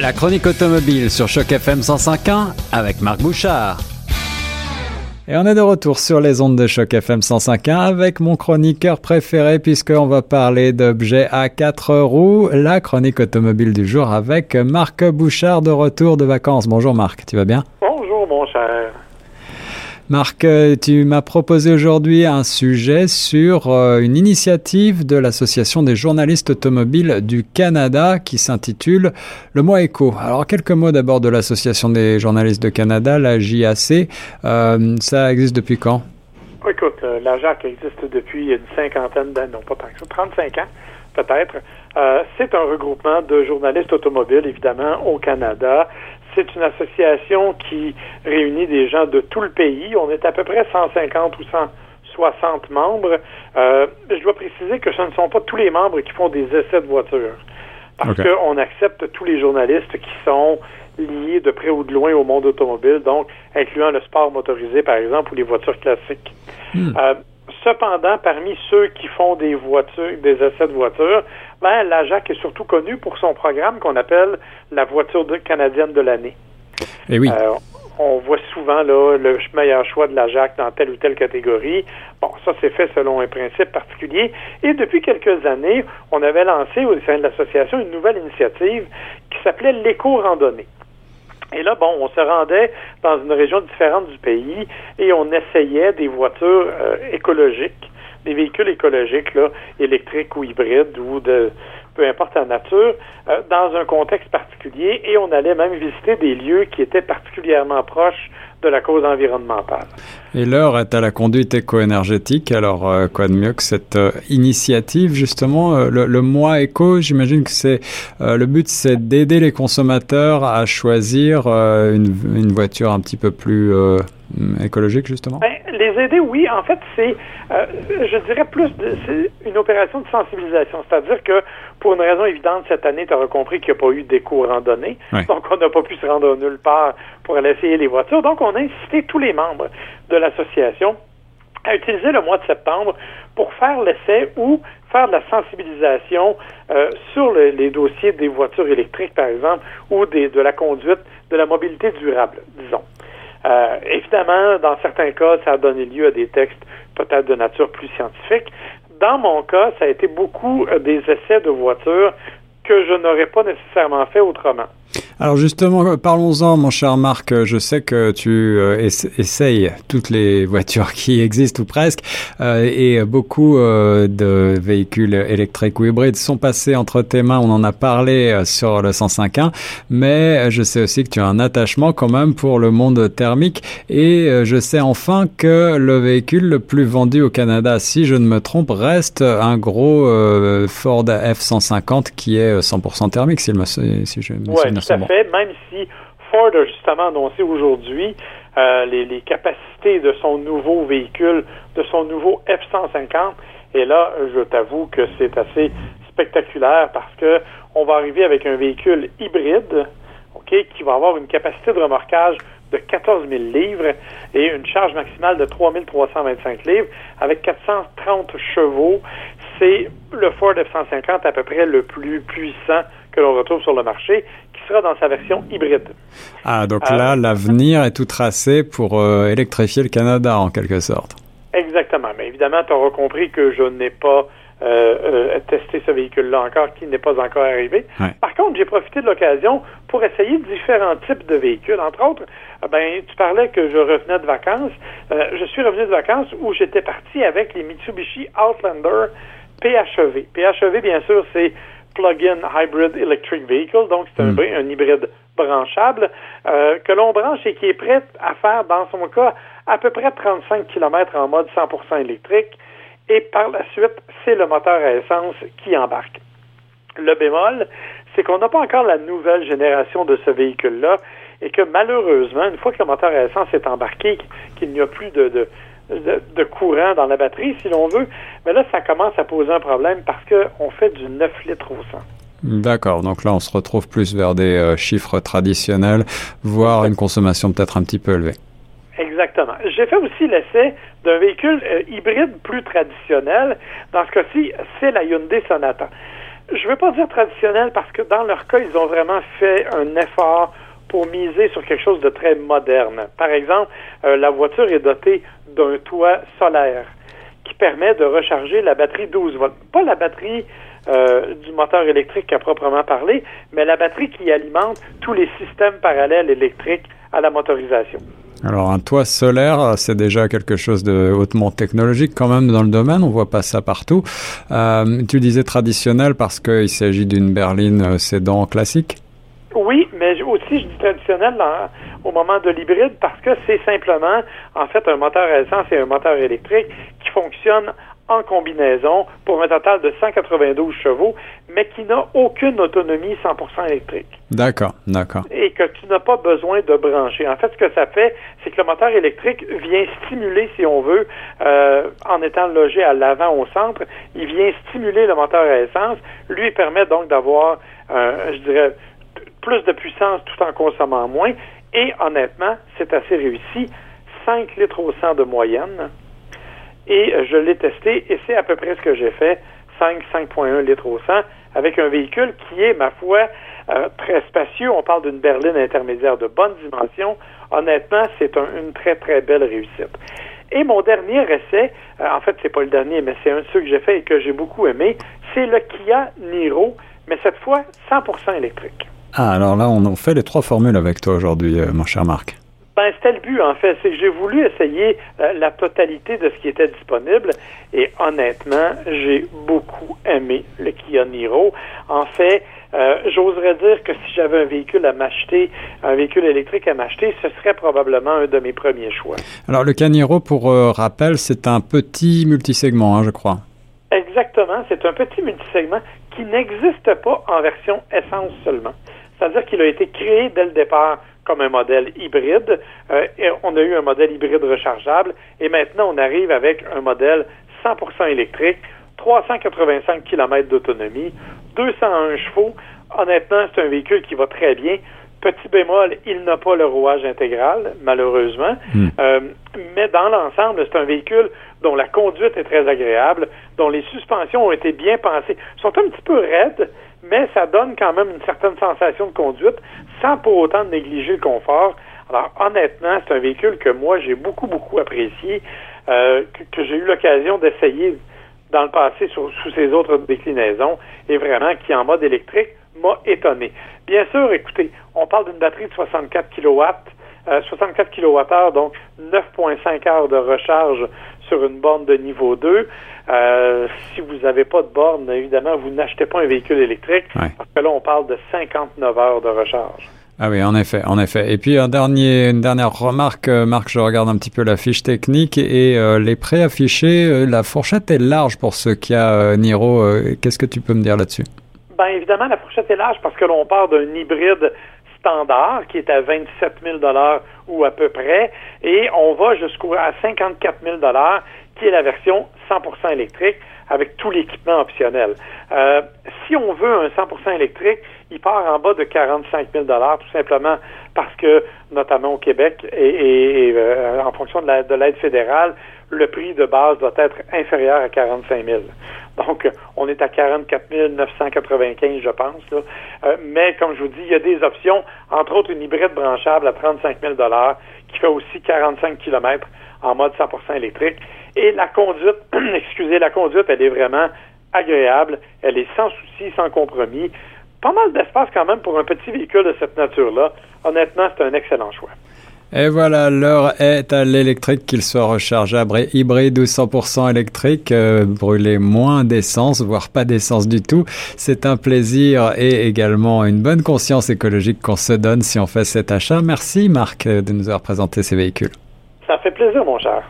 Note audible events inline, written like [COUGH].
La chronique automobile sur Choc FM 105.1 avec Marc Bouchard. Et on est de retour sur les ondes de Choc FM 105.1 avec mon chroniqueur préféré puisqu'on va parler d'objets à quatre roues, la chronique automobile du jour avec Marc Bouchard de retour de vacances. Bonjour Marc, tu vas bien? Marc, euh, tu m'as proposé aujourd'hui un sujet sur euh, une initiative de l'Association des journalistes automobiles du Canada qui s'intitule Le mois éco. Alors quelques mots d'abord de l'Association des journalistes de Canada, la JAC. Euh, ça existe depuis quand? Écoute, la JAC existe depuis une cinquantaine d'années, non pas tant que ça, 35 ans peut-être. c'est un regroupement de journalistes automobiles, évidemment, au Canada. C'est une association qui réunit des gens de tout le pays. On est à peu près 150 ou 160 membres. Euh, je dois préciser que ce ne sont pas tous les membres qui font des essais de voitures. Parce qu'on accepte tous les journalistes qui sont liés de près ou de loin au monde automobile, donc incluant le sport motorisé, par exemple, ou les voitures classiques. Hmm. Euh, cependant, parmi ceux qui font des voitures, des essais de voitures, ben, la JAC est surtout connue pour son programme qu'on appelle la voiture canadienne de l'année. Et eh oui. Euh, on voit souvent là, le meilleur choix de la JAC dans telle ou telle catégorie. Bon, ça c'est fait selon un principe particulier. Et depuis quelques années, on avait lancé au sein de l'association une nouvelle initiative qui s'appelait l'éco-randonnée. Et là, bon, on se rendait dans une région différente du pays et on essayait des voitures euh, écologiques, des véhicules écologiques, là, électriques ou hybrides ou de peu importe la nature, euh, dans un contexte particulier. Et on allait même visiter des lieux qui étaient particulièrement proches de la cause environnementale. Et l'heure est à la conduite éco-énergétique. Alors, euh, quoi de mieux que cette euh, initiative, justement, le, le, mois éco, j'imagine que c'est le but, c'est d'aider les consommateurs à choisir une, une, voiture un petit peu plus écologique, justement. Ben, les aider, oui. En fait, c'est, je dirais plus, c'est une opération de sensibilisation. C'est-à-dire que pour une raison évidente, cette année, tu auras compris qu'il n'y a pas eu d'éco-randonnée. Donc, on n'a pas pu se rendre nulle part pour aller essayer les voitures. Donc, on a incité tous les membres de l'association à utiliser le mois de septembre pour faire l'essai ou faire de la sensibilisation euh, sur les dossiers des voitures électriques, par exemple, ou des, de la conduite, de la mobilité durable, disons. Euh, évidemment, dans certains cas, ça a donné lieu à des textes peut-être de nature plus scientifique, dans mon cas, ça a été beaucoup euh, des essais de voitures que je n'aurais pas nécessairement fait autrement. Alors justement, parlons-en, mon cher Marc. Je sais que tu euh, essayes toutes les [LAUGHS] voitures qui existent ou presque, euh, et beaucoup euh, de véhicules électriques ou hybrides sont passés entre tes mains. On en a parlé sur le 105.1, mais je sais aussi que tu as un attachement quand même pour le monde thermique, et je sais enfin que le véhicule le plus vendu au Canada, si je ne me trompe, reste un gros Ford F-150 qui est 100% thermique, si, je me souviens tout à même si Ford a justement annoncé aujourd'hui euh, les, capacités de son nouveau véhicule, de son nouveau F-150. Et là, je t'avoue que c'est assez spectaculaire parce que on va arriver avec un véhicule hybride, OK, qui va avoir une capacité de remorquage de 14 000 livres et une charge maximale de 3 325 livres avec 430 chevaux. C'est le Ford F-150 à peu près le plus puissant que l'on retrouve sur le marché, qui sera dans sa version hybride. Ah, donc là, euh, l'avenir est tout tracé pour euh, électrifier le Canada, en quelque sorte. Exactement. Mais évidemment, tu auras compris que je n'ai pas euh, testé ce véhicule-là encore, qui n'est pas encore arrivé. Par contre, j'ai profité de l'occasion pour essayer différents types de véhicules. Entre autres, ben, tu parlais que je revenais de vacances. je suis revenu de vacances où j'étais parti avec les Mitsubishi Outlander PHEV. PHEV, bien sûr, c'est plug-in hybrid electric vehicle, donc c'est un, hmm. un, hybride branchable euh, que l'on branche et qui est prêt à faire, dans son cas, à peu près 35 km en mode 100% électrique. Et par la suite, c'est le moteur à essence qui embarque. Le bémol, c'est qu'on n'a pas encore la nouvelle génération de ce véhicule-là et que malheureusement, une fois que le moteur à essence est embarqué, qu'il n'y a plus de, de, courant dans la batterie, si l'on veut. Mais là, ça commence à poser un problème parce qu'on fait du 9 litres au 100. D'accord, donc là on se retrouve plus vers des euh, chiffres traditionnels, voire une consommation peut-être un petit peu élevée. Exactement. J'ai fait aussi l'essai d'un véhicule euh, hybride plus traditionnel. Dans ce cas-ci, c'est la Hyundai Sonata. je ne veux pas dire traditionnel parce que dans leur cas, ils ont vraiment fait un effort pour miser sur quelque chose de très moderne. Par exemple, euh, la voiture est dotée d'un toit solaire qui permet de recharger la batterie 12 volts. Pas la batterie euh, du moteur électrique à proprement parler, mais la batterie qui alimente tous les systèmes parallèles électriques à la motorisation. Alors un toit solaire, c'est déjà quelque chose de hautement technologique quand même dans le domaine, on voit pas ça partout. Euh, tu disais traditionnel parce qu'il s'agit d'une berline sédan classique Oui, mais aussi je dis traditionnel au moment de l'hybride parce que c'est simplement en fait un moteur à essence et un moteur électrique qui fonctionne en combinaison pour un total de 192 chevaux, mais qui n'a aucune autonomie 100% électrique. D'accord, d'accord. Et que tu n'as pas besoin de brancher. En fait, ce que ça fait, c'est que le moteur électrique vient stimuler, si on veut, euh, en étant logé à l'avant au centre, il vient stimuler le moteur à essence, lui permet donc d'avoir, euh, je dirais, plus de puissance tout en consommant moins. Et honnêtement, c'est assez réussi. 5 litres au 100 de moyenne et je l'ai testé et c'est à peu près ce que j'ai fait, 5, 5.1 litres au 100, avec un véhicule qui est, ma foi, euh, très spacieux. On parle d'une berline intermédiaire de bonne dimension. Honnêtement, c'est une très, très belle réussite. Et mon dernier essai, euh, en fait, c'est pas le dernier, mais c'est un de ceux que j'ai fait et que j'ai beaucoup aimé, c'est le Kia Niro, mais cette fois 100% électrique. Ah, alors là, on fait les trois formules avec toi aujourd'hui, mon cher Marc. Ben, c'était le but, en fait. C'est que j'ai voulu essayer euh, la totalité de ce qui était disponible. Et honnêtement, j'ai beaucoup aimé le Kia Niro. En fait, euh, j'oserais dire que si j'avais un véhicule à m'acheter, un véhicule électrique à m'acheter, ce serait probablement un de mes premiers choix. Alors, le Kia Niro, pour euh, rappel, c'est un petit multisegment, hein, je crois. Exactement. C'est un petit multisegment qui n'existe pas en version essence seulement. C'est-à-dire qu'il a été créé dès le départ comme un modèle hybride. Euh, on a eu un modèle hybride rechargeable et maintenant on arrive avec un modèle 100% électrique, 385 km d'autonomie, 201 chevaux. Honnêtement, c'est un véhicule qui va très bien. Petit bémol, il n'a pas le rouage intégral, malheureusement. Hmm. Euh, mais dans l'ensemble, c'est un véhicule dont la conduite est très agréable, dont les suspensions ont été bien pensées. Ils sont un petit peu raides, mais ça donne quand même une certaine sensation de conduite sans pour autant négliger le confort. Alors honnêtement, c'est un véhicule que moi j'ai beaucoup, beaucoup apprécié, euh, que, j'ai eu l'occasion d'essayer dans le passé sous ses autres déclinaisons et vraiment qui en mode électrique m'a étonné. Bien sûr, écoutez, on parle d'une batterie de 64 kW, 64 kWh, donc 9,5 heures de recharge sur une borne de niveau 2. Euh, si vous n'avez pas de borne, évidemment, vous n'achetez pas un véhicule électrique, parce que là, on parle de 59 heures de recharge. Ah oui, en effet, en effet. Et puis un dernier, une dernière remarque, euh, Marc, je regarde un petit peu la fiche technique et euh, les préaffichés, la fourchette est large pour ce qui a Niro. Qu'est-ce que tu peux me dire là-dessus? Ben évidemment, la fourchette est large parce que l'on part d'un hybride standard qui est à 27 000 ou à peu près, et on va jusqu'à 54 000 qui est la version 100% électrique avec tout l'équipement optionnel. Euh, si on veut un 100% électrique, il part en bas de 45 000 tout simplement parce que, notamment au Québec et, euh, en fonction de l'aide fédérale, le prix de base doit être inférieur à 45 000. Donc, on est à 44 995, je pense. Euh, mais comme je vous dis, il y a des options, entre autres une hybride branchable à 35 000 qui fait aussi 45 km en mode 100% électrique. Et la conduite, [CLEARS THROAT] excusez, la conduite, elle est vraiment agréable. Elle est sans souci, sans compromis. Pas mal d'espace quand même pour un petit véhicule de cette nature-là. Honnêtement, c'est un excellent choix. Et voilà, l'heure est à l'électrique, qu'il soit rechargeable, hybride ou 100% électrique, euh, brûler moins d'essence, voire pas d'essence du tout. C'est un plaisir et également une bonne conscience écologique qu'on se donne si on fait cet achat. Merci Marc de nous avoir présenté ces véhicules. Ça fait plaisir mon cher.